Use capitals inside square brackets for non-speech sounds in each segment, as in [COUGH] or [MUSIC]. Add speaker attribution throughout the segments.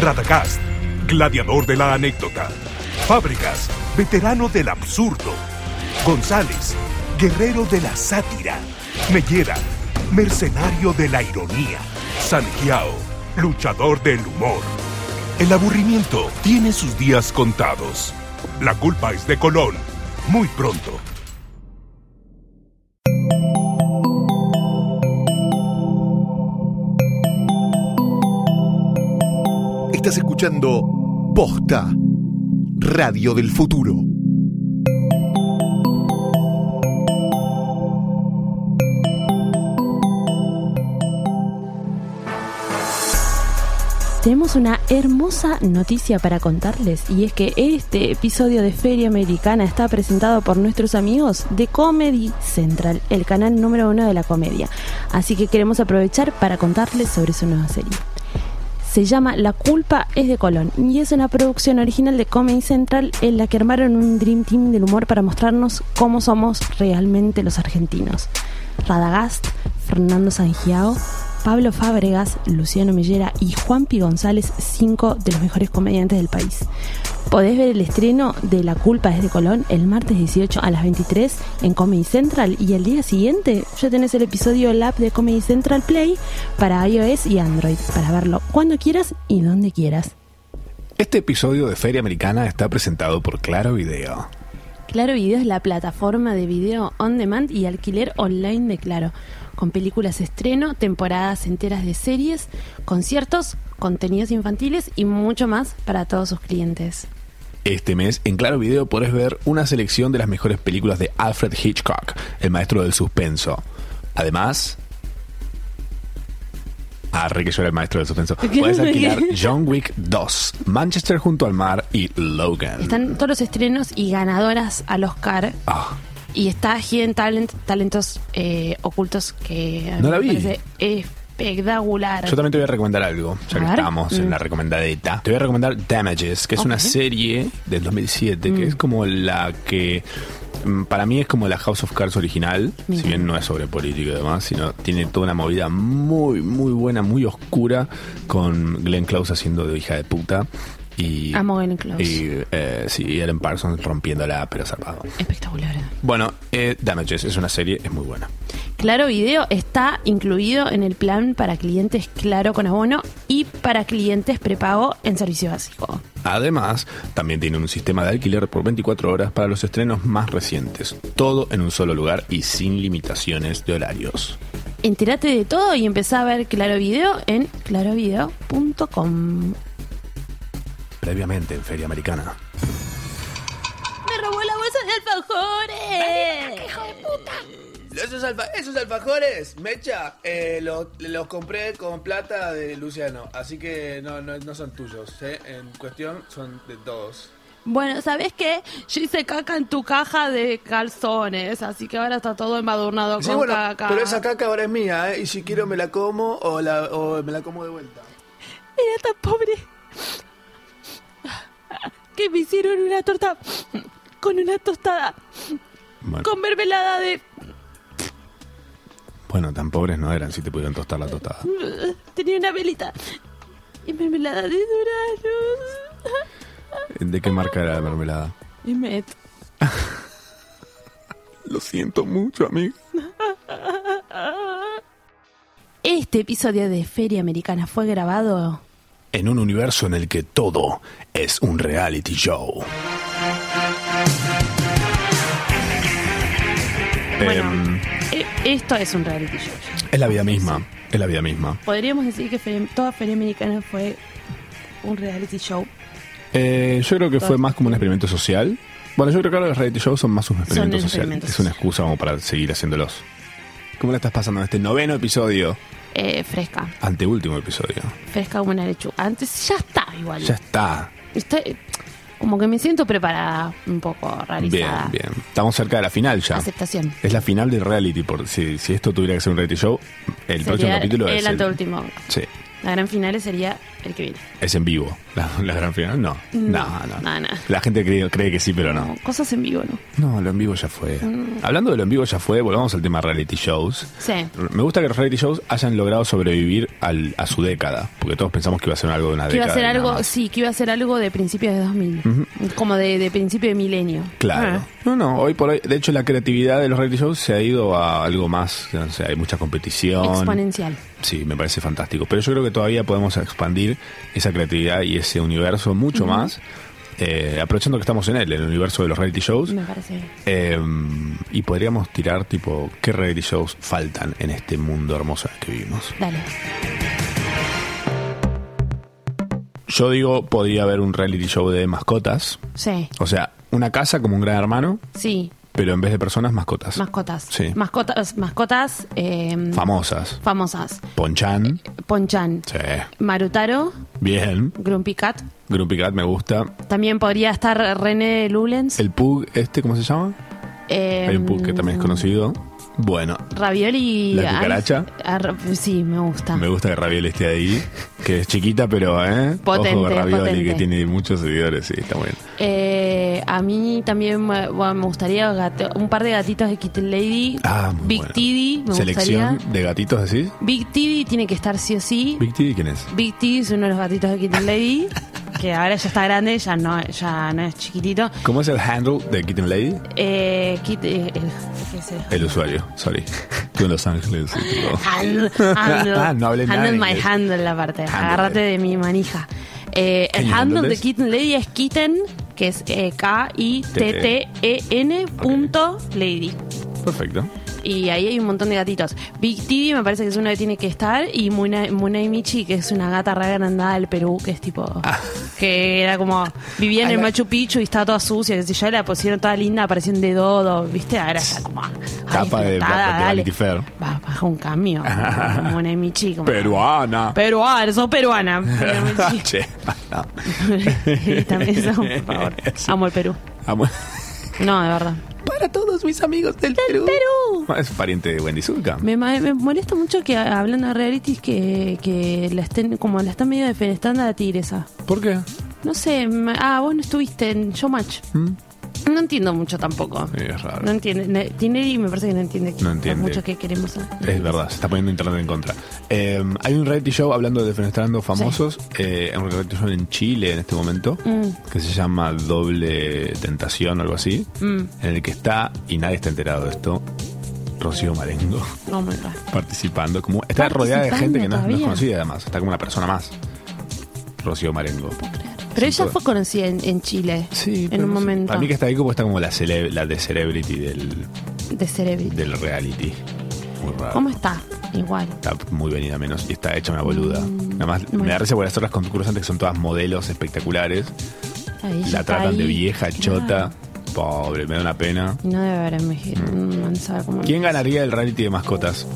Speaker 1: Radagast, gladiador de la anécdota. Fábricas, veterano del absurdo. González, guerrero de la sátira. Mellera, mercenario de la ironía. Sanjiao, luchador del humor. El aburrimiento tiene sus días contados. La culpa es de Colón. Muy pronto. Estás escuchando Posta, Radio del Futuro.
Speaker 2: Tenemos una hermosa noticia para contarles y es que este episodio de Feria Americana está presentado por nuestros amigos de Comedy Central, el canal número uno de la comedia. Así que queremos aprovechar para contarles sobre su nueva serie. Se llama La culpa es de Colón y es una producción original de Comedy Central en la que armaron un Dream Team del humor para mostrarnos cómo somos realmente los argentinos. Radagast, Fernando Sangiao, Pablo Fábregas, Luciano Millera y Juan Pi González, cinco de los mejores comediantes del país. Podés ver el estreno de La culpa es de Colón el martes 18 a las 23 en Comedy Central y el día siguiente ya tenés el episodio Lab de Comedy Central Play para iOS y Android para verlo cuando quieras y donde quieras.
Speaker 3: Este episodio de Feria Americana está presentado por Claro Video.
Speaker 2: Claro Video es la plataforma de video on demand y alquiler online de Claro, con películas estreno, temporadas enteras de series, conciertos, contenidos infantiles y mucho más para todos sus clientes.
Speaker 3: Este mes en Claro Video podés ver una selección de las mejores películas de Alfred Hitchcock, el maestro del suspenso. Además, Arre que yo era el maestro del suspenso. Puedes [LAUGHS] alquilar John Wick 2, Manchester junto al mar y Logan.
Speaker 2: Están todos los estrenos y ganadoras al Oscar.
Speaker 3: Ah,
Speaker 2: Y está Hidden Talent, talentos eh, ocultos que
Speaker 3: No la vi.
Speaker 2: parece espectacular.
Speaker 3: yo también te voy a recomendar algo, ya
Speaker 2: A
Speaker 3: que
Speaker 2: ver.
Speaker 3: estamos en
Speaker 2: Mm.
Speaker 3: la recomendadita. Te voy a recomendar Damages, que es una serie del 2007, que
Speaker 2: Mm.
Speaker 3: es como la que mm, para mí es como la House of Cards original,
Speaker 2: Mira.
Speaker 3: si bien no es sobre política y demás, sino tiene toda una movida muy, muy buena, muy oscura, con Glenn Close haciendo de hija de puta. Y,
Speaker 2: Amo Glenn Close.
Speaker 3: Y eh, sí, y Ellen Parsons rompiéndola, pero zarpado.
Speaker 2: Espectacular.
Speaker 3: Bueno, eh, Damages es una serie, es muy buena.
Speaker 2: Claro Video está incluido en el plan para clientes Claro con abono y para clientes prepago en servicio básico.
Speaker 3: Además, también tiene un sistema de alquiler por 24 horas para los estrenos más recientes. Todo en un solo lugar y sin limitaciones de horarios.
Speaker 2: Entérate de todo y empezá a ver Claro Video en clarovideo.com.
Speaker 3: Previamente en Feria Americana.
Speaker 2: ¡Me robó la bolsa de alfajores! ¡Hijo de puta!
Speaker 4: Esos, alfa- esos alfajores, Mecha, eh, lo- los compré con plata de Luciano, así que no, no, no son tuyos, ¿eh? En cuestión son de todos.
Speaker 2: Bueno, ¿sabes qué? Yo hice caca en tu caja de calzones, así que ahora está todo embadurnado
Speaker 4: Sí,
Speaker 2: con
Speaker 4: bueno,
Speaker 2: caca.
Speaker 4: pero esa caca ahora es mía, ¿eh? Y si quiero me la como o, la, o me la como de vuelta.
Speaker 2: Era tan pobre me hicieron una torta con una tostada,
Speaker 3: Bueno,
Speaker 2: con mermelada de...
Speaker 3: bueno, tan pobres no eran si te pudieron tostar la tostada.
Speaker 2: Tenía una velita y mermelada de duranos.
Speaker 3: ¿De qué marca era la mermelada?
Speaker 2: Met. [LAUGHS]
Speaker 3: Lo siento mucho, amigo.
Speaker 2: Este episodio de Feria Americana fue grabado
Speaker 3: En un universo en el que todo es un reality show.
Speaker 2: Bueno.
Speaker 3: Em,
Speaker 2: E- Esto es un reality show.
Speaker 3: es la vida misma. Es la vida misma.
Speaker 2: Podríamos decir que toda Feria Americana fue un reality show.
Speaker 3: Eh, yo creo que fue más como un experimento social. Bueno, yo creo que ahora los reality shows son más un experimento social. Es una excusa como para seguir haciéndolos. ¿Cómo la estás pasando en este noveno episodio?
Speaker 2: Eh, fresca.
Speaker 3: Anteúltimo episodio.
Speaker 2: Fresca como una lechuga. Antes ya está igual.
Speaker 3: Ya está.
Speaker 2: Está- como que me siento preparada, un poco
Speaker 3: Bien,
Speaker 2: realizada.
Speaker 3: bien. Estamos cerca de la final ya.
Speaker 2: Aceptación.
Speaker 3: Es la final del reality. Por, si, si esto tuviera que ser un reality show, el próximo capítulo
Speaker 2: el
Speaker 3: es.
Speaker 2: anteúltimo.
Speaker 3: sí,
Speaker 2: La gran final sería el que viene.
Speaker 3: es en vivo. La, la gran final, no. No, no.
Speaker 2: no, no.
Speaker 3: La gente cree, cree que sí, pero no.
Speaker 2: No, cosas en vivo, ¿no?
Speaker 3: No, lo en vivo ya fue.
Speaker 2: Mm.
Speaker 3: Hablando de lo en vivo ya fue, volvamos al tema reality shows.
Speaker 2: Sí.
Speaker 3: Me gusta que los reality shows hayan logrado sobrevivir al- a su década, porque todos pensamos que iba a ser algo de una
Speaker 2: Que iba a
Speaker 3: década.
Speaker 2: ser algo, sí, que iba a ser algo de principios de 2000. Como de, de principio de milenio.
Speaker 3: Claro.
Speaker 2: Ah.
Speaker 3: No, no, hoy por hoy, de hecho la creatividad de los reality shows se ha ido a algo más, no sé, hay mucha competición.
Speaker 2: Exponencial.
Speaker 3: Sí, me parece fantástico. Pero yo creo que todavía podemos expandir esa creatividad y ese universo mucho más, eh, aprovechando que estamos en él, en el universo de los reality shows.
Speaker 2: Me parece.
Speaker 3: Eh, y podríamos tirar, tipo, ¿qué reality shows faltan en este mundo hermoso que vivimos?
Speaker 2: Dale.
Speaker 3: Yo digo, podría haber un reality show de mascotas.
Speaker 2: Sí.
Speaker 3: O sea, una casa como un gran hermano,
Speaker 2: Sí.
Speaker 3: pero en vez de personas, mascotas.
Speaker 2: Mascotas.
Speaker 3: Sí.
Speaker 2: Mascotas, mascotas eh,
Speaker 3: Famosas.
Speaker 2: famosas.
Speaker 3: Ponchan.
Speaker 2: Ponchan.
Speaker 3: Sí.
Speaker 2: Marutaro.
Speaker 3: Bien.
Speaker 2: Grumpy Cat.
Speaker 3: Grumpy Cat me gusta.
Speaker 2: También podría estar René Lulens.
Speaker 3: El Pug, este, ¿cómo se llama?
Speaker 2: eh,
Speaker 3: Hay un Pug que también es conocido. Bueno,
Speaker 2: Ravioli.
Speaker 3: ¿La cucaracha?
Speaker 2: Ar- sí, me gusta.
Speaker 3: me gusta que Ravioli esté ahí. Que es chiquita, pero, ¿eh?
Speaker 2: Potente,
Speaker 3: Ojo Ravioli,
Speaker 2: potente.
Speaker 3: que tiene muchos seguidores. Sí, está muy bien.
Speaker 2: Eh, a mí también me, bueno, me gustaría gato- un par de gatitos de Kitten Lady.
Speaker 3: Ah, muy
Speaker 2: Big
Speaker 3: bueno.
Speaker 2: Tiddy, me
Speaker 3: Selección
Speaker 2: gustaría.
Speaker 3: de gatitos, decís.
Speaker 2: Big Tiddy tiene que estar sí o sí.
Speaker 3: Big T, ¿quién es?
Speaker 2: Big Tiddy es uno de los gatitos de Kitten Lady. [LAUGHS] que ahora ya está grande, ya no, ya no es chiquitito.
Speaker 3: ¿Cómo es el handle de Kitten Lady?
Speaker 2: Eh, Kit- eh, el, ¿qué es el?
Speaker 3: Usuario, sorry. Tú en Los Ángeles. [LAUGHS]
Speaker 2: Handle, handle,
Speaker 3: Ah, no nada
Speaker 2: handle my
Speaker 3: inglés.
Speaker 2: handle la parte.
Speaker 3: Handle.
Speaker 2: Agárrate de mi manija. Eh, el handle de? Kitten Lady es Kitten, que es eh, K-I-T-T-E-N punto Lady.
Speaker 3: Perfecto.
Speaker 2: Y ahí hay un montón de gatitos. Big Tiddy me parece que es uno que tiene que estar. Y Muna, Munay Michi, que es una gata re agrandada del Perú, que es tipo. Que era como. Vivía en
Speaker 3: Ah,
Speaker 2: el Machu Picchu y estaba toda sucia. Que si ya la pusieron toda linda, parecía un dedodo. ¿Viste? Ahora está como. ay,
Speaker 3: Tapa de- de. Vanity Fair.
Speaker 2: Va, baja un cambio. [LAUGHS] Munay Michi. Como,
Speaker 3: Peruana.
Speaker 2: Peruana, sos peruana. [LAUGHS] Michi.
Speaker 3: che, no. [LAUGHS]
Speaker 2: También eso, por favor. Amo el Perú.
Speaker 3: Amo-
Speaker 2: No, [LAUGHS] de verdad.
Speaker 3: Para todos mis amigos del, Perú.
Speaker 2: Perú.
Speaker 3: Es pariente de Wendy Zulka.
Speaker 2: Me, molesta mucho que hablando de realities que, que la estén como la están medio defenestrando a la tigresa.
Speaker 3: ¿Por qué?
Speaker 2: No sé, ah, vos no estuviste en Showmatch. No entiendo mucho tampoco.
Speaker 3: Sí, es raro.
Speaker 2: No entiende. ne- Tinelli me parece que no entiende,
Speaker 3: No entiende.
Speaker 2: mucho que queremos. saber.
Speaker 3: Es verdad, se está poniendo internet en contra. Eh, hay un reality show hablando de defenestrando famosos, eh, un reality show en Chile en este momento,
Speaker 2: Mm.
Speaker 3: que se llama Doble Tentación o algo así,
Speaker 2: Mm.
Speaker 3: en el que está, y nadie está enterado de esto, Rocío Marengo
Speaker 2: Oh my God.
Speaker 3: participando. Como, está rodeada de gente que no, es- no es conocida además, está como una persona más. Rocío Marengo.
Speaker 2: Pero ella fue conocida en, en Chile.
Speaker 3: Sí,
Speaker 2: En un momento.
Speaker 3: Para mí que está ahí como está como la, cele- la de celebrity del,
Speaker 2: De Cerebri.
Speaker 3: del reality. Muy raro.
Speaker 2: ¿Cómo está? Igual.
Speaker 3: Está muy venida menos y está hecha una boluda. Nada más me da risa porque las otras concursantes que son todas modelos espectaculares.
Speaker 2: Ella
Speaker 3: la tratan de vieja,
Speaker 2: Claro.
Speaker 3: chota. Pobre, me da una pena.
Speaker 2: No debe haber envejecido.
Speaker 3: Mm. ¿Quién ganaría el reality de mascotas?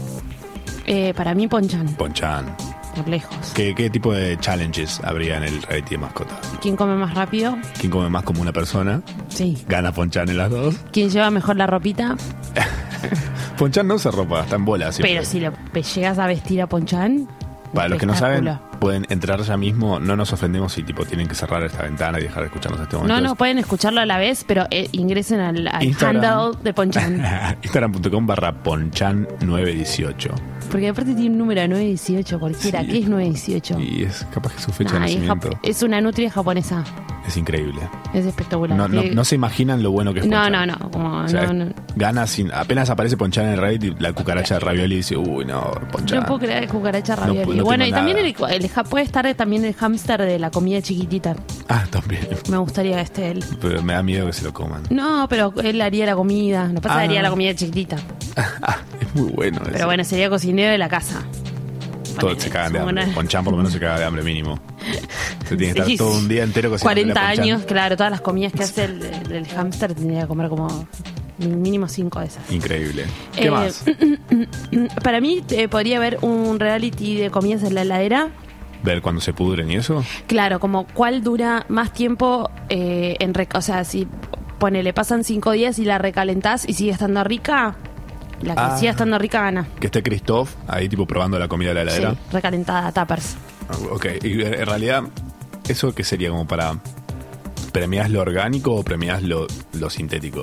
Speaker 2: Eh, para mí, Ponchan.
Speaker 3: Ponchan.
Speaker 2: Por lejos.
Speaker 3: ¿Qué, ¿Qué tipo de challenges habría en el reality de mascotas?
Speaker 2: ¿Quién come más rápido?
Speaker 3: ¿Quién come más como una persona?
Speaker 2: Sí.
Speaker 3: Gana Ponchan en las dos.
Speaker 2: ¿Quién lleva mejor la ropita? [LAUGHS]
Speaker 3: Ponchan no se ropa, está en bola. siempre.
Speaker 2: Pero si lo pe- llegas a vestir a Ponchan.
Speaker 3: Para los que no saben. Pueden entrar ya mismo. No nos ofendemos si tipo tienen que cerrar esta ventana y dejar de escucharnos en este momento.
Speaker 2: No, no, pueden escucharlo a la vez, pero eh, ingresen al, al handle de Ponchan. [LAUGHS]
Speaker 3: Instagram.com barra ponchan918.
Speaker 2: Porque aparte tiene un número de 918 cualquiera.
Speaker 3: Sí.
Speaker 2: ¿Qué es 918?
Speaker 3: Y es capaz que su fecha
Speaker 2: Nah,
Speaker 3: de
Speaker 2: es,
Speaker 3: nacimiento.
Speaker 2: es una nutria japonesa.
Speaker 3: Es increíble.
Speaker 2: Es espectacular.
Speaker 3: No, no, no se imaginan lo bueno que es
Speaker 2: no,
Speaker 3: Ponchan.
Speaker 2: no, no, como
Speaker 3: O sea,
Speaker 2: no, no.
Speaker 3: Gana sin. Apenas aparece Ponchan en el y la cucaracha de ravioli dice, uy, no, Ponchan.
Speaker 2: No puedo creer cucaracha ravioli.
Speaker 3: no
Speaker 2: bueno, y también el, el puede estar también el hámster de la comida chiquitita.
Speaker 3: Ah, también.
Speaker 2: Me gustaría que esté él.
Speaker 3: Pero me da miedo que se lo coman.
Speaker 2: No, pero él haría la comida. Lo pasa
Speaker 3: Ah.
Speaker 2: haría la comida chiquitita. [LAUGHS]
Speaker 3: Ah, es muy bueno.
Speaker 2: Pero
Speaker 3: eso.
Speaker 2: bueno, sería cocinero de la casa.
Speaker 3: Todos se cagan de hambre.
Speaker 2: una-
Speaker 3: Ponchan por lo menos se caga de hambre mínimo. Se tiene que
Speaker 2: Sí,
Speaker 3: estar todo un día entero cocinando.
Speaker 2: 40 años, claro, todas las comidas que hace el, el, el hámster tendría que comer como mínimo cinco de esas.
Speaker 3: Increíble. ¿Qué
Speaker 2: Eh,
Speaker 3: más? [CLEARS THROAT]
Speaker 2: Para mí eh, podría haber un reality de comidas en la heladera.
Speaker 3: Ver cuando se pudren y eso.
Speaker 2: Claro, como cuál dura más tiempo eh, en... rec- O sea, si ponele, pasan cinco días y la recalentás y sigue estando rica, la que
Speaker 3: Ah.
Speaker 2: siga estando rica gana.
Speaker 3: Que esté Christoph ahí tipo probando la comida de la
Speaker 2: Sí,
Speaker 3: heladera.
Speaker 2: recalentada, tappers.
Speaker 3: Ok, y en realidad, ¿eso qué sería como para... ¿Premias lo orgánico o premias lo, lo sintético?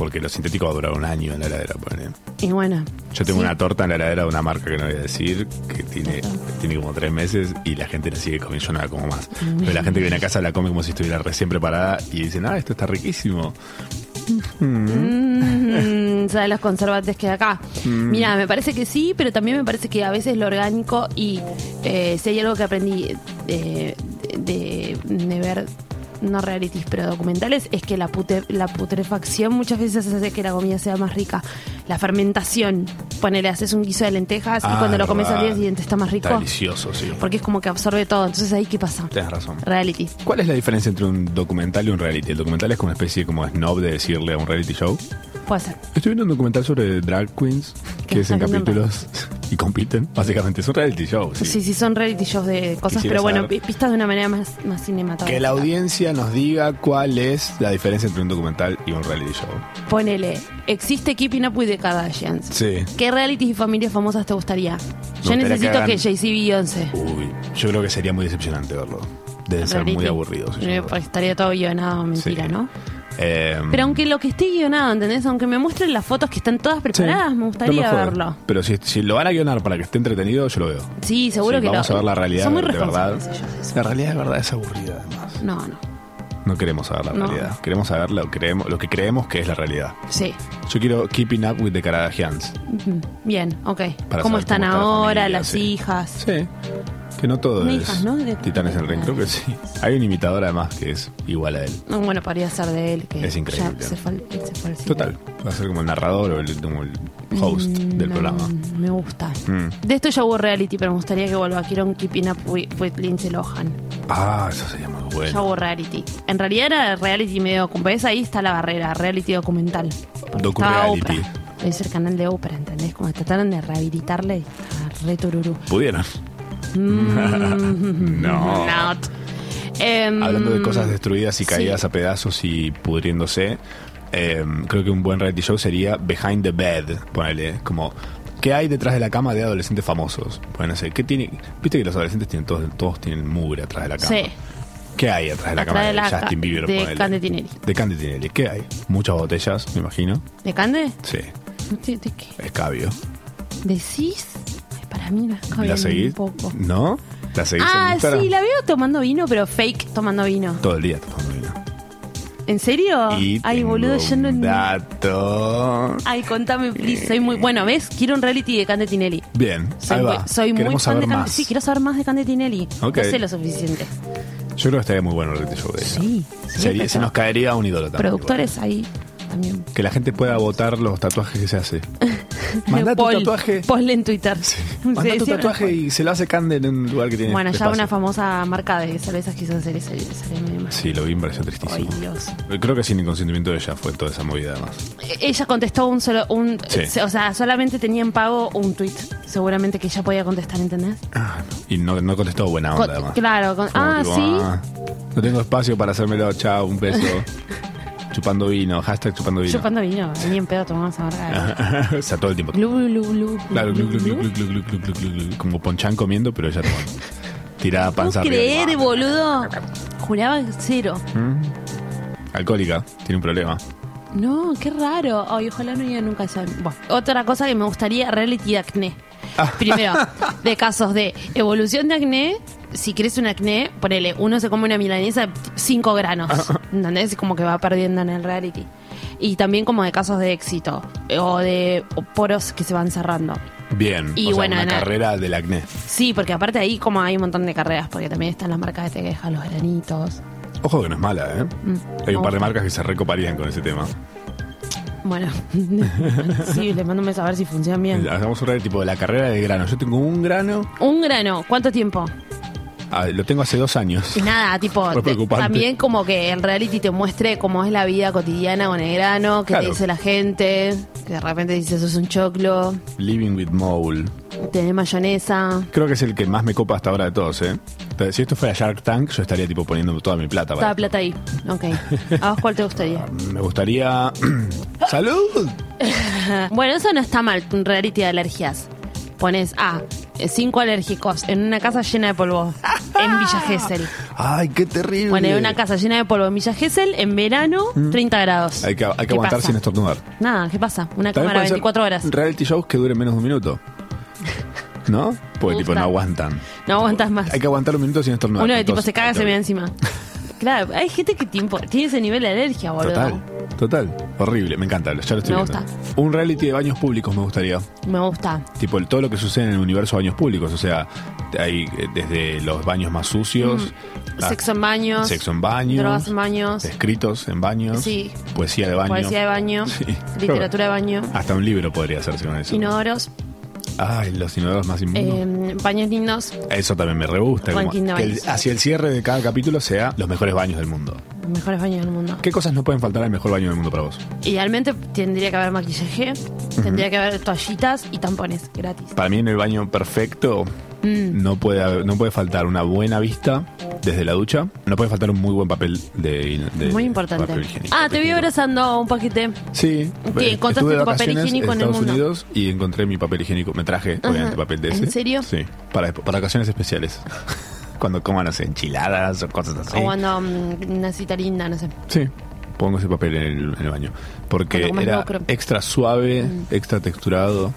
Speaker 3: Porque lo sintético va a durar un año en la heladera. ponele.
Speaker 2: Y bueno.
Speaker 3: Yo tengo
Speaker 2: sí.
Speaker 3: una torta en la heladera de una marca que no voy a decir, que tiene, tiene como tres meses y la gente la sigue comiendo, yo no la como más. Pero la gente que viene a casa la come como si estuviera recién preparada y dicen, ah, esto está riquísimo.
Speaker 2: Mm, [LAUGHS] ¿Sabes los conservantes que hay acá?
Speaker 3: Mm.
Speaker 2: Mira, me parece que sí, pero también me parece que a veces lo orgánico y eh, si hay algo que aprendí de, de- de ver, no realities, pero documentales, es que la, pute- la putrefacción muchas veces hace que la comida sea más rica. La fermentación, ponele, haces un guiso de lentejas y
Speaker 3: Ah,
Speaker 2: cuando lo
Speaker 3: es
Speaker 2: comes al día siguiente está más rico.
Speaker 3: Está delicioso, sí.
Speaker 2: Porque es como que absorbe todo. Entonces ahí, ¿qué pasa?
Speaker 3: Tienes razón.
Speaker 2: Reality.
Speaker 3: ¿Cuál es la diferencia entre un documental y un reality? El documental es como una especie como snob de decirle a un reality show.
Speaker 2: Puede ser.
Speaker 3: Estoy viendo un documental sobre drag queens
Speaker 2: ¿Qué [LAUGHS]
Speaker 3: que
Speaker 2: viendo en
Speaker 3: capítulos y compiten. Básicamente es un reality show. Sí.
Speaker 2: Sí, sí, son reality shows de cosas,
Speaker 3: Quisiera
Speaker 2: pero bueno, pistas de una manera más, más cinematográfica.
Speaker 3: Que la audiencia nos diga cuál es la diferencia entre un documental y un reality show.
Speaker 2: Ponele, existe Keeping Up with the Kardashians.
Speaker 3: Sí.
Speaker 2: ¿Qué realities y familias famosas te gustaría? Yo
Speaker 3: que
Speaker 2: necesito que,
Speaker 3: hagan-
Speaker 2: Jay-Z y Beyoncé.
Speaker 3: Uy, yo creo que sería muy decepcionante verlo. Debe ser muy aburrido. sí,
Speaker 2: Eh, estaría todo guionado, mentira,
Speaker 3: Sí.
Speaker 2: ¿no?
Speaker 3: Eh,
Speaker 2: Pero aunque lo que esté guionado, ¿entendés? Aunque me muestren las fotos que están todas
Speaker 3: sí,
Speaker 2: preparadas, me
Speaker 3: no
Speaker 2: gustaría verlo.
Speaker 3: Pero si, si lo van a guionar para que esté entretenido, yo lo veo.
Speaker 2: Sí, seguro
Speaker 3: Sí,
Speaker 2: que
Speaker 3: vamos
Speaker 2: lo
Speaker 3: a ver la realidad
Speaker 2: Son muy
Speaker 3: de verdad.
Speaker 2: ellos.
Speaker 3: La realidad de verdad es aburrida, además.
Speaker 2: No, no.
Speaker 3: No queremos saber la
Speaker 2: No.
Speaker 3: realidad. Queremos saber lo, creemos, lo que creemos que es la realidad.
Speaker 2: Sí.
Speaker 3: Yo quiero Keeping Up with the Kardashians.
Speaker 2: Bien, ok.
Speaker 3: Para
Speaker 2: ¿Cómo están
Speaker 3: cómo está la
Speaker 2: ahora
Speaker 3: familia,
Speaker 2: las
Speaker 3: sí.
Speaker 2: hijas?
Speaker 3: Sí. Que no todo es
Speaker 2: hijas, ¿no? De-
Speaker 3: Titanes en el Ring. Creo que sí. Hay un imitador además que es igual a él.
Speaker 2: No, bueno, podría ser de él. Que
Speaker 3: Es increíble.
Speaker 2: ya se fue, al- él se fue al cine.
Speaker 3: Total. Va a ser como el narrador o el, como el host
Speaker 2: Mm,
Speaker 3: del
Speaker 2: no,
Speaker 3: programa.
Speaker 2: Me gusta.
Speaker 3: Mm.
Speaker 2: De esto ya hubo reality, pero me gustaría que vuelva. Quiero un Keeping Up with, with Lindsay Lohan.
Speaker 3: Ah, eso sería muy
Speaker 2: Ya
Speaker 3: bueno.
Speaker 2: hubo reality. En realidad era reality medio documental. Ahí está la barrera, reality documental. Porque estaba
Speaker 3: Docu-reality.
Speaker 2: Oprah. Es el canal de Oprah, ¿entendés? Como trataron de rehabilitarle. Está re tururú.
Speaker 3: Pudieron.
Speaker 2: Mm, [LAUGHS]
Speaker 3: No.
Speaker 2: not. Em,
Speaker 3: Hablando de cosas destruidas y
Speaker 2: sí.
Speaker 3: caídas a pedazos y pudriéndose, eh, creo que un buen reality show sería Behind the Bed. Ponele, como. ¿Qué hay detrás de la cama de adolescentes famosos? No sé, ¿qué tiene? Viste que los adolescentes tienen todos, todos tienen mugre atrás de la cama.
Speaker 2: Sí.
Speaker 3: ¿Qué hay atrás de la
Speaker 2: Atrás
Speaker 3: cama
Speaker 2: de la
Speaker 3: Justin Bieber?
Speaker 2: de? Cande Tinelli.
Speaker 3: De Cande Tinelli. ¿Qué hay? Muchas botellas, me imagino.
Speaker 2: ¿De Cande?
Speaker 3: Sí,
Speaker 2: ¿De, de qué?
Speaker 3: escabio.
Speaker 2: ¿Decís? Mí
Speaker 3: ¿La seguís?
Speaker 2: un poco.
Speaker 3: ¿No? ¿La seguís en
Speaker 2: Ah,
Speaker 3: Instagram?
Speaker 2: sí, la veo tomando vino, pero fake tomando vino.
Speaker 3: Todo el día tomando vino.
Speaker 2: ¿En serio?
Speaker 3: Y
Speaker 2: Ay,
Speaker 3: tengo
Speaker 2: boludo, yo no...
Speaker 3: un dato.
Speaker 2: Ay, contame, please. Soy muy... Bueno, ¿ves? Quiero un reality de Cande Tinelli.
Speaker 3: Bien,
Speaker 2: Soy,
Speaker 3: ahí
Speaker 2: muy,
Speaker 3: va.
Speaker 2: soy muy
Speaker 3: Queremos
Speaker 2: fan
Speaker 3: saber
Speaker 2: de Cande...
Speaker 3: más.
Speaker 2: Sí, quiero saber más de Cande Tinelli.
Speaker 3: Ok.
Speaker 2: No sé lo suficiente.
Speaker 3: Yo creo que estaría muy bueno el reality show de ella.
Speaker 2: Sí, sí,
Speaker 3: Sería-
Speaker 2: pero-
Speaker 3: se nos caería un ídolo también.
Speaker 2: Productores ahí también.
Speaker 3: Que la gente pueda votar los tatuajes que se hace. [LAUGHS] Manda tu tatuaje.
Speaker 2: poll en Twitter.
Speaker 3: Manda
Speaker 2: Sí,
Speaker 3: tu
Speaker 2: sí,
Speaker 3: tatuaje y se lo hace Cande en un lugar que tiene.
Speaker 2: Bueno, ya
Speaker 3: espacio.
Speaker 2: una famosa marca de cervezas quiso hacer ese.
Speaker 3: Sí, lo vi, me pareció
Speaker 2: Ay,
Speaker 3: tristísimo.
Speaker 2: Dios.
Speaker 3: Creo que sin el consentimiento de ella fue toda esa movida además.
Speaker 2: Ella contestó un solo, un,
Speaker 3: Sí.
Speaker 2: o sea, solamente tenía en pago un tweet. Seguramente que ella podía contestar, ¿entendés?
Speaker 3: Ah, no. Y no, no contestó buena onda
Speaker 2: Con-
Speaker 3: además.
Speaker 2: claro, con- ah,
Speaker 3: tipo,
Speaker 2: sí.
Speaker 3: "Ah, no tengo espacio para hacérmelo, chao, un beso. [LAUGHS] chupando vino, hashtag chupando vino.
Speaker 2: Chupando vino, ni en pedo tomamos ahora.
Speaker 3: o sea, todo el tiempo. Como ponchán comiendo, pero ella tomando. Tirada panza arriba.
Speaker 2: creer, boludo? Juraba cero.
Speaker 3: Alcohólica, tiene un problema.
Speaker 2: No, qué raro. Ay, ojalá no llegue nunca a bueno, Otra cosa que me gustaría, reality de acné. Primero, de casos de evolución de acné, si crece un acné, ponele, uno se come una milanesa de 5 granos. [LAUGHS] ¿Entendés? Como que va perdiendo en el reality. Y también como de casos de éxito. eh, O de poros que se van cerrando.
Speaker 3: Bien.
Speaker 2: Y
Speaker 3: o sea,
Speaker 2: bueno,
Speaker 3: una
Speaker 2: na-
Speaker 3: carrera del acné.
Speaker 2: Sí, porque aparte ahí como hay un montón de carreras, porque también están las marcas de teja, los granitos.
Speaker 3: Ojo que no es mala, ¿eh?
Speaker 2: Mm,
Speaker 3: Hay un par de marcas que se recoparían con ese tema.
Speaker 2: Bueno, [LAUGHS] sí, les mando un a ver si funcionan bien.
Speaker 3: Hagamos un reality tipo de la carrera de grano. Yo tengo un grano.
Speaker 2: Un grano, ¿cuánto tiempo?
Speaker 3: Ah, lo tengo hace dos años.
Speaker 2: Y nada, tipo, te- también como que el reality te muestre cómo es la vida cotidiana con el grano, qué
Speaker 3: Claro.
Speaker 2: te dice la gente, que de repente dices, sos un choclo,
Speaker 3: Living with Mole.
Speaker 2: tenés mayonesa.
Speaker 3: Creo que es el que más me copa hasta ahora de todos, ¿eh? Si esto fuera Shark Tank, yo estaría tipo poniendo toda mi plata.
Speaker 2: Toda plata ahí. Ok. [LAUGHS] ¿A vos cuál te gustaría?
Speaker 3: Me gustaría. [CLEARS THROAT] ¡Salud! [LAUGHS]
Speaker 2: Bueno, eso no está mal, un reality de alergias. Pones A, cinco alérgicos en una casa llena de polvo en Villa [LAUGHS] Gesell.
Speaker 3: ¡Ay, qué terrible!
Speaker 2: Bueno, en una casa llena de polvo en Villa Gesell, en verano, 30 grados.
Speaker 3: Mm. Hay que, hay que
Speaker 2: ¿Qué
Speaker 3: aguantar
Speaker 2: pasa?
Speaker 3: sin estornudar.
Speaker 2: Nada, ¿qué pasa? Una
Speaker 3: También
Speaker 2: cámara
Speaker 3: pueden ser
Speaker 2: 24 horas.
Speaker 3: Reality shows que duren menos de un minuto. [LAUGHS] ¿No? Porque tipo no aguantan.
Speaker 2: No aguantas más.
Speaker 3: Hay que aguantar un minuto sin estornudar.
Speaker 2: Uno de tipo
Speaker 3: Entonces,
Speaker 2: se caga, se me da
Speaker 3: que-
Speaker 2: encima. [LAUGHS] Claro, hay gente que tiene, tiene ese nivel de alergia, boludo.
Speaker 3: Total, total. Horrible, me encanta, ya lo estoy
Speaker 2: Me
Speaker 3: viendo.
Speaker 2: gusta.
Speaker 3: Un reality de baños públicos me gustaría.
Speaker 2: Me gusta.
Speaker 3: Tipo el- todo lo que sucede en el universo de baños públicos. O sea, hay eh, desde los baños más sucios. a-
Speaker 2: Sexo en baños.
Speaker 3: Sexo en baños.
Speaker 2: Drogas en baños.
Speaker 3: Escritos en baños.
Speaker 2: Sí.
Speaker 3: Poesía de baño.
Speaker 2: Poesía de baño. [LAUGHS]
Speaker 3: Sí.
Speaker 2: Literatura de baño.
Speaker 3: Hasta un libro podría hacerse con eso.
Speaker 2: Inodoros.
Speaker 3: Ay, los inodoros más inmundos.
Speaker 2: eh, baños lindos.
Speaker 3: Eso también me re gusta. como
Speaker 2: Ranking de
Speaker 3: que el-
Speaker 2: baños.
Speaker 3: hacia el cierre de cada capítulo sea los mejores baños del mundo.
Speaker 2: Los mejores baños del mundo.
Speaker 3: ¿Qué cosas no pueden faltar al mejor baño del mundo para vos?
Speaker 2: Idealmente tendría que haber maquillaje, tendría que haber toallitas y tampones gratis.
Speaker 3: Para mí en el baño perfecto
Speaker 2: Mm.
Speaker 3: no puede haber- no puede faltar una buena vista desde la ducha, no puede faltar un muy buen papel de, de-
Speaker 2: Muy importante.
Speaker 3: papel higiénico.
Speaker 2: Ah, te vi abrazando un paquete.
Speaker 3: Sí,
Speaker 2: ¿Qué,
Speaker 3: eh,
Speaker 2: encontraste
Speaker 3: estuve de
Speaker 2: tu papel
Speaker 3: vacaciones
Speaker 2: higiénico en el
Speaker 3: Estados
Speaker 2: mundo?
Speaker 3: Unidos y encontré mi papel higiénico. Me traje, obviamente, papel de ese.
Speaker 2: ¿En serio?
Speaker 3: Sí, para, para ocasiones especiales. [LAUGHS] Cuando coman, no sé, enchiladas o cosas así.
Speaker 2: O cuando mm, una cita linda, no sé.
Speaker 3: Sí, pongo ese papel en el, en el baño. Porque
Speaker 2: Cuando comes
Speaker 3: era
Speaker 2: locro.
Speaker 3: extra suave, extra texturado.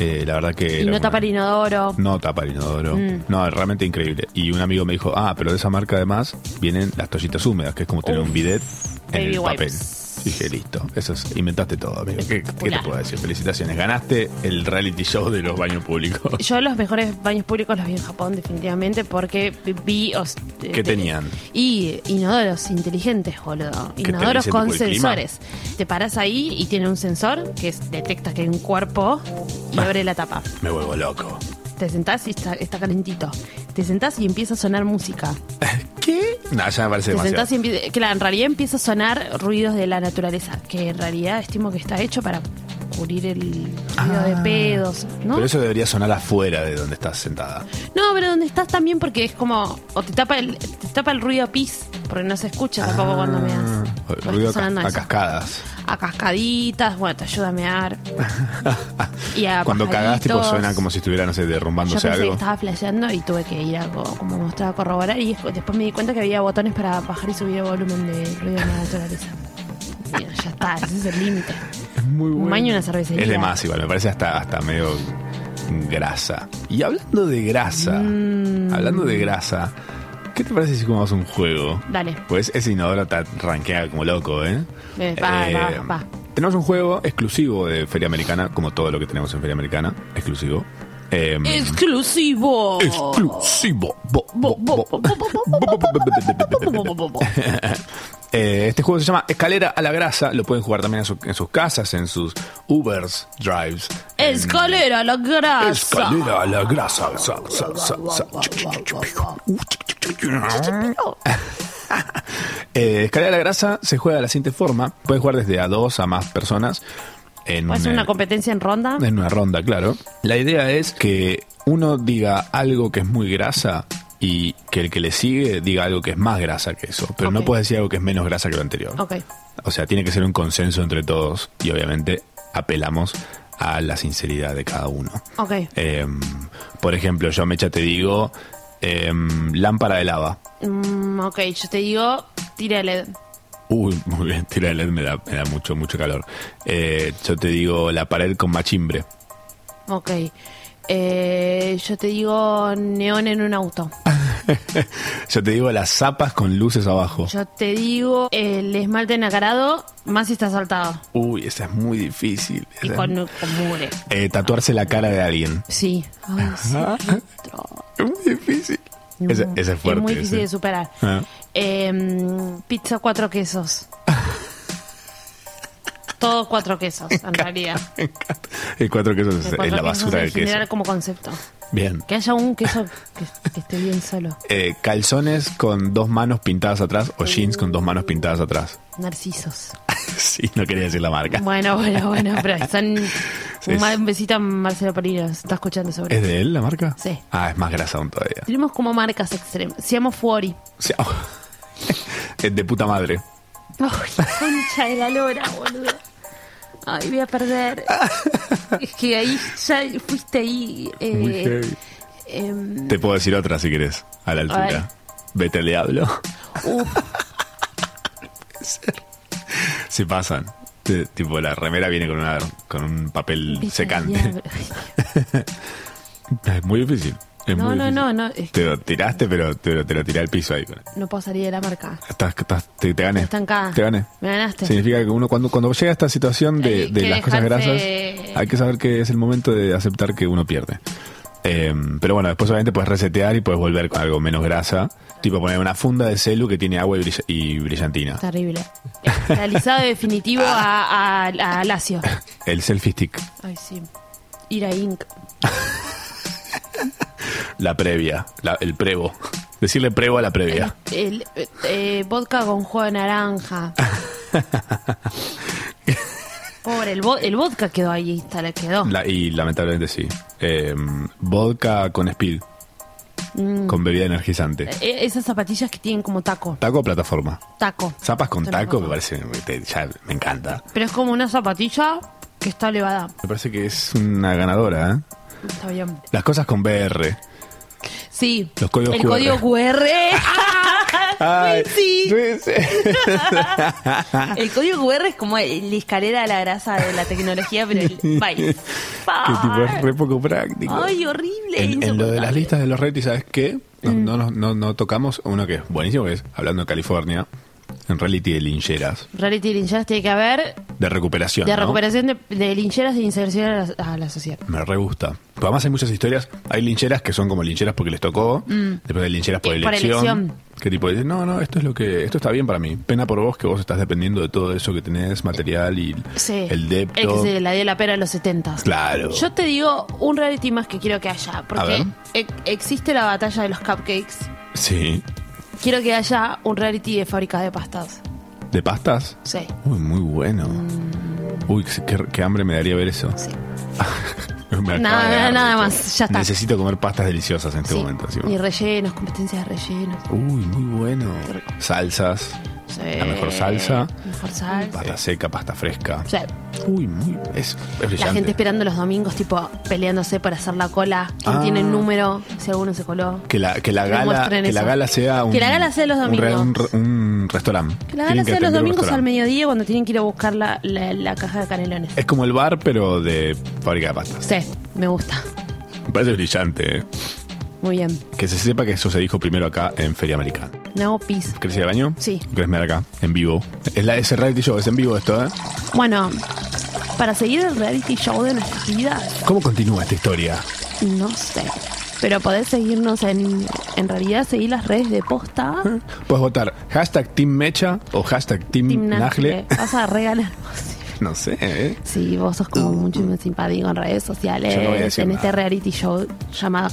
Speaker 3: Eh, la verdad que.
Speaker 2: Y no tapa inodoro.
Speaker 3: No tapa inodoro.
Speaker 2: Mm.
Speaker 3: No, es realmente increíble. Y un amigo me dijo, ah, pero de esa marca además vienen las toallitas húmedas, que es como tener
Speaker 2: Uf.
Speaker 3: un bidet en el papel.
Speaker 2: wipes.
Speaker 3: Dije, listo. Eso es, inventaste todo, amigo. ¿Qué, qué te puedo decir? Felicitaciones. Ganaste el reality show de los baños públicos.
Speaker 2: Yo los mejores baños públicos los vi en Japón definitivamente porque vi... os-
Speaker 3: ¿Qué
Speaker 2: de-
Speaker 3: tenían?
Speaker 2: Y inodoros inteligentes, boludo.
Speaker 3: ¿Que te
Speaker 2: Inodoros con
Speaker 3: el clima?
Speaker 2: sensores. Te paras ahí y tiene un sensor que es- detecta que hay un cuerpo y abre la tapa.
Speaker 3: Me vuelvo loco.
Speaker 2: Te sentás y está, está calentito. Te sentás y empieza a sonar música. [LAUGHS]
Speaker 3: ¿Qué? No, ya me parece
Speaker 2: Te
Speaker 3: demasiado.
Speaker 2: sentás y empieza... Claro, en realidad empieza a sonar ruidos de la naturaleza, que en realidad estimo que está hecho para cubrir el ruido de pedos, ¿no?
Speaker 3: Ah. Pero eso debería sonar afuera de donde estás sentada.
Speaker 2: No, pero donde estás también porque es como... O te tapa el, te tapa el ruido pis, porque no se escucha tampoco cuando me
Speaker 3: Ah,
Speaker 2: das.
Speaker 3: Ruido a, a cascadas.
Speaker 2: A cascaditas, bueno, te ayuda a mear. [LAUGHS] y a
Speaker 3: Cuando cagás, tipo, suena como si estuviera, no sé,
Speaker 2: Yo
Speaker 3: derrumbándose
Speaker 2: pensé que
Speaker 3: algo.
Speaker 2: estaba flasheando y tuve que ir a co- como mostrar a corroborar y después me di cuenta que había botones para bajar y subir el volumen de ruido de la naturaleza. Y ya está, ese es el límite.
Speaker 3: Es muy
Speaker 2: Un baño y una cervecería.
Speaker 3: Es de más igual, me parece hasta, hasta medio grasa. Y hablando de grasa,
Speaker 2: Mm.
Speaker 3: hablando de grasa, ¿qué te parece si jugamos un juego?
Speaker 2: Dale.
Speaker 3: Pues ese inodoro te rankea como loco, ¿eh?
Speaker 2: Eh, va, va, va.
Speaker 3: Tenemos un juego exclusivo de Feria Americana, como todo lo que tenemos en Feria Americana, exclusivo.
Speaker 2: Exclusivo.
Speaker 3: Exclusivo. Este juego se llama Escalera a la Grasa. Lo pueden jugar también en, sus casas, en sus Ubers Drives.
Speaker 2: Escalera a la Grasa.
Speaker 3: Escalera a la Grasa. eh, escalera a la Grasa se juega de la siguiente forma. Pueden jugar desde a dos a más personas. En
Speaker 2: ¿Puede ser
Speaker 3: un,
Speaker 2: una
Speaker 3: eh,
Speaker 2: competencia en ronda?
Speaker 3: en una ronda, claro. La idea es que uno diga algo que es muy grasa y que el que le sigue diga algo que es más grasa que eso. Pero no puedes decir algo que es menos grasa que lo anterior.
Speaker 2: Ok.
Speaker 3: O sea, tiene que ser un consenso entre todos y obviamente apelamos a la sinceridad de cada uno.
Speaker 2: Ok.
Speaker 3: Eh, por ejemplo, yo, Mecha, te digo eh, lámpara de lava.
Speaker 2: Mm, ok, yo te digo, tira LED.
Speaker 3: Uy, muy bien, tira LED me da, me da mucho, mucho calor. Eh, yo te digo la pared con machimbre.
Speaker 2: Ok. Eh, yo te digo neón en un auto. [LAUGHS]
Speaker 3: Yo te digo las zapas con luces abajo.
Speaker 2: Yo te digo el esmalte nacarado, más si está saltado.
Speaker 3: Uy, esa es muy difícil.
Speaker 2: Y
Speaker 3: Esa-
Speaker 2: con, con mugre.
Speaker 3: Eh, tatuarse la cara de alguien.
Speaker 2: Sí. Ay, sí.
Speaker 3: Es muy difícil. Ese, ese es fuerte.
Speaker 2: muy difícil
Speaker 3: ese.
Speaker 2: de superar.
Speaker 3: Ah.
Speaker 2: Em, pizza cuatro quesos. [LAUGHS] Todos cuatro quesos, en [LAUGHS] realidad.
Speaker 3: El cuatro quesos es,
Speaker 2: cuatro
Speaker 3: es la
Speaker 2: quesos
Speaker 3: basura
Speaker 2: en
Speaker 3: del queso.
Speaker 2: general como concepto.
Speaker 3: Bien.
Speaker 2: Que haya un queso que, que esté bien solo. [LAUGHS]
Speaker 3: Eh, calzones con dos manos pintadas atrás o jeans con dos manos pintadas atrás.
Speaker 2: Narcisos. [LAUGHS]
Speaker 3: sí, no quería decir la marca.
Speaker 2: Bueno, bueno, bueno, pero son... [LAUGHS]
Speaker 3: Sí,
Speaker 2: un,
Speaker 3: sí.
Speaker 2: un besito a Marcelo Perino, se está escuchando sobre
Speaker 3: ¿Es de él la marca?
Speaker 2: Sí.
Speaker 3: Ah, es más grasa aún todavía.
Speaker 2: Tenemos como marcas extremas. Se llama Fuori.
Speaker 3: O sea, es de puta madre.
Speaker 2: Ay, concha de la lora, boludo. Ay, voy a perder. [LAUGHS] es que ahí ya fuiste ahí. eh,
Speaker 3: Muy heavy.
Speaker 2: em,
Speaker 3: Te puedo decir otra si querés, a la altura. Vete al diablo. [LAUGHS] Se pasan. Tipo, la remera viene con, una, con un papel
Speaker 2: vete
Speaker 3: secante. [LAUGHS] Es muy difícil. Es
Speaker 2: No, no, no, no, es
Speaker 3: Te lo tiraste, pero te lo, te lo tiré al piso ahí.
Speaker 2: No puedo salir de la marca.
Speaker 3: Estás, estás- te, te gané.
Speaker 2: Estancada.
Speaker 3: Te gané.
Speaker 2: Me ganaste.
Speaker 3: Significa que uno cuando, cuando llega a esta situación de, de las cosas grasas, hay que saber que es el momento de aceptar que uno pierde. Eh, pero bueno, después obviamente puedes resetear y puedes volver con algo menos grasa. Tipo poner una funda de celu que tiene agua y, brill- y brillantina.
Speaker 2: Terrible. Realizado definitivo a, a, a Lacio. [LAUGHS]
Speaker 3: El selfie stick.
Speaker 2: Ay, sí. Ir a Inc. [LAUGHS]
Speaker 3: La previa. la- el prevo. Decirle prevo a la previa.
Speaker 2: El, eh, eh, vodka con jugo de naranja. [LAUGHS] Pobre, el, el vodka quedó ahí, está, le quedó.
Speaker 3: La- y lamentablemente sí. Eh, vodka con speed.
Speaker 2: Mm.
Speaker 3: Con bebida energizante.
Speaker 2: Eh, Esas zapatillas que tienen como taco.
Speaker 3: Taco o plataforma.
Speaker 2: Taco.
Speaker 3: Zapas con
Speaker 2: Te
Speaker 3: taco me parece. ya me encanta.
Speaker 2: Pero es como una zapatilla que está elevada.
Speaker 3: Me parece que es una ganadora, ¿eh?
Speaker 2: Está bien.
Speaker 3: Las cosas con BR.
Speaker 2: Sí.
Speaker 3: Los códigos
Speaker 2: el
Speaker 3: QR.
Speaker 2: código QR. [LAUGHS]
Speaker 3: Ay,
Speaker 2: sí. El código QR es como la escalera a la grasa de la tecnología, pero el by
Speaker 3: Que tipo es re poco práctico.
Speaker 2: Ay, horrible.
Speaker 3: En, en lo de las listas de los retos, ¿sabes qué? No,
Speaker 2: Mm.
Speaker 3: no, no, no, tocamos uno que es buenísimo, que es hablando de California, en reality de lincheras,
Speaker 2: Reality lincheras tiene que haber
Speaker 3: de recuperación.
Speaker 2: de
Speaker 3: ¿no?
Speaker 2: recuperación de, de lincheras de inserción a la, a la sociedad.
Speaker 3: Me re gusta. Pero además hay muchas historias. Hay lincheras que son como lincheras porque les tocó. Después hay lincheras por
Speaker 2: por
Speaker 3: elección. Que tipo dicen, no, no, esto es lo que, esto está bien para mí. Pena por vos que vos estás dependiendo de todo eso que tenés, material y
Speaker 2: Sí.
Speaker 3: el depto.
Speaker 2: El que se la dio la pera en los 70.
Speaker 3: Claro.
Speaker 2: Yo te digo un reality más que quiero que haya. Porque e- existe la batalla de los cupcakes.
Speaker 3: Sí.
Speaker 2: Quiero que haya un reality de fábrica de pastas.
Speaker 3: ¿De pastas?
Speaker 2: Sí,
Speaker 3: Uy, muy bueno. Uy, qué, qué hambre me daría ver eso.
Speaker 2: sí. [LAUGHS] Nada, nada más, ya está.
Speaker 3: Necesito comer pastas deliciosas en este
Speaker 2: Sí.
Speaker 3: momento. encima.
Speaker 2: Y rellenos, competencias de rellenos.
Speaker 3: Uy, muy bueno. Salsas,
Speaker 2: Sí.
Speaker 3: La mejor salsa.
Speaker 2: Mejor salsa.
Speaker 3: pasta seca, pasta fresca.
Speaker 2: Sí.
Speaker 3: Uy, muy. Es, es brillante.
Speaker 2: La gente esperando los domingos, tipo, peleándose para hacer la cola. ¿Quién
Speaker 3: Ah.
Speaker 2: tiene el número? Si alguno se coló.
Speaker 3: Que la, que la gala, que la gala sea un.
Speaker 2: Que la gala sea los
Speaker 3: un re- Un, restaurante.
Speaker 2: Que la gala sea los domingos al mediodía cuando tienen que ir a buscar la, la, la caja de canelones.
Speaker 3: Es como el bar, pero de fábrica de pastas.
Speaker 2: Sí, me gusta.
Speaker 3: Me parece brillante. ¿eh?
Speaker 2: Muy bien.
Speaker 3: Que se sepa que eso se dijo primero acá en Feria Americana.
Speaker 2: No.
Speaker 3: ¿Querés ir al baño?
Speaker 2: Sí.
Speaker 3: ¿Querés mirar acá? En vivo. Es la, ese reality show, es en vivo esto, ¿eh?
Speaker 2: Bueno, para seguir el reality show de nuestras vidas,
Speaker 3: ¿Cómo continúa esta historia?
Speaker 2: no sé. Pero podés seguirnos en. En realidad, seguir las redes de posta.
Speaker 3: Puedes votar hashtag Team Mecha o hashtag Team,
Speaker 2: Team.
Speaker 3: Nagle.
Speaker 2: Vas a regalar. [LAUGHS]
Speaker 3: No sé, ¿eh?
Speaker 2: Sí, vos sos como mucho más simpático en redes sociales,
Speaker 3: Yo no voy a decir
Speaker 2: en
Speaker 3: nada.
Speaker 2: este reality show llamado...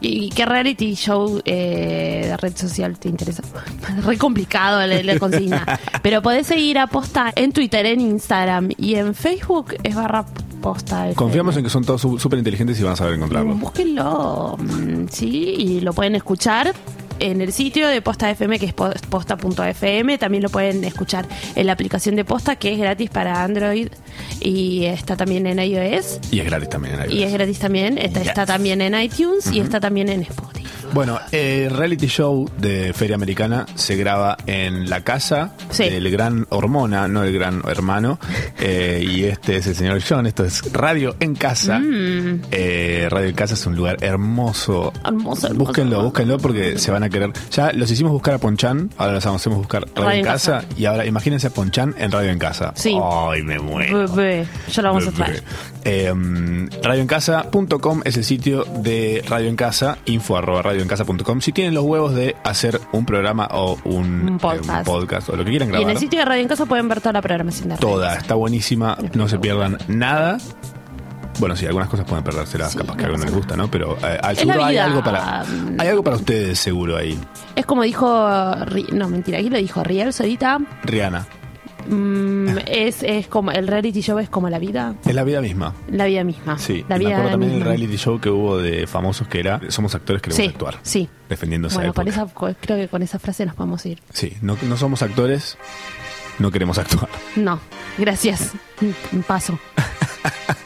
Speaker 2: ¿Y qué reality show eh, de red social te interesa? [LAUGHS] Re complicado la, la consigna. [LAUGHS] Pero podés seguir a Posta en Twitter, en Instagram y en Facebook es barra Posta.
Speaker 3: Confiamos en que son todos súper inteligentes y van a saber encontrarlo.
Speaker 2: Búsquenlo, mm, sí, y lo pueden escuchar en el sitio de Posta FM, que es po- posta.fm. También lo pueden escuchar en la aplicación de Posta, que es gratis para Android y está también en iOS.
Speaker 3: Y es gratis también. en
Speaker 2: Y es
Speaker 3: iOS.
Speaker 2: gratis también, está,
Speaker 3: Yes.
Speaker 2: está también en iTunes y está también en Spotify.
Speaker 3: Bueno, el reality show de Feria Americana se graba en la casa
Speaker 2: Sí.
Speaker 3: del gran Hormona, no el gran hermano. [LAUGHS] Eh, y este es el señor John. Esto es Radio en Casa.
Speaker 2: Mm.
Speaker 3: Eh, Radio en Casa es un lugar hermoso.
Speaker 2: Hermoso, hermoso,
Speaker 3: Búsquenlo, búsquenlo porque se van a querer. Ya los hicimos buscar a Ponchan, ahora los hacemos buscar Radio, en casa, Y ahora imagínense a Ponchan en Radio en Casa.
Speaker 2: Sí.
Speaker 3: Ay, me muero.
Speaker 2: Bebé, ya lo vamos a traer.
Speaker 3: Eh, radioencasa.com es el sitio de Radio en Casa, info arroba radioencasa.com. Si tienen los huevos de hacer un programa o un,
Speaker 2: Un podcast.
Speaker 3: eh, un podcast o lo que quieran
Speaker 2: Y en
Speaker 3: grabar,
Speaker 2: el sitio de Radio en Casa pueden ver toda la programación de Radio
Speaker 3: toda está buenísima. No se pierdan nada. Bueno, sí, algunas cosas pueden perdérselas,
Speaker 2: Sí,
Speaker 3: capaz que a
Speaker 2: no
Speaker 3: les gusta, ¿no? Pero eh, al seguro hay
Speaker 2: vida.
Speaker 3: algo para hay algo para ustedes seguro ahí.
Speaker 2: Es como dijo. No, mentira, aquí lo dijo Riel Solita.
Speaker 3: Rihanna,
Speaker 2: mm, es, es como. El reality show es como la vida.
Speaker 3: es la vida misma.
Speaker 2: La vida misma.
Speaker 3: Sí,
Speaker 2: la
Speaker 3: y me
Speaker 2: vida
Speaker 3: acuerdo también el
Speaker 2: misma.
Speaker 3: reality show que hubo de famosos que era somos actores que
Speaker 2: Sí,
Speaker 3: gusta actuar.
Speaker 2: sí.
Speaker 3: Defendiendo esa
Speaker 2: Bueno,
Speaker 3: época.
Speaker 2: esa, creo que con esa frase nos podemos ir.
Speaker 3: Sí, no, no somos actores, no queremos actuar.
Speaker 2: No, gracias. [LAUGHS] Mm, Paso. [LAUGHS]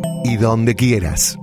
Speaker 5: y donde quieras.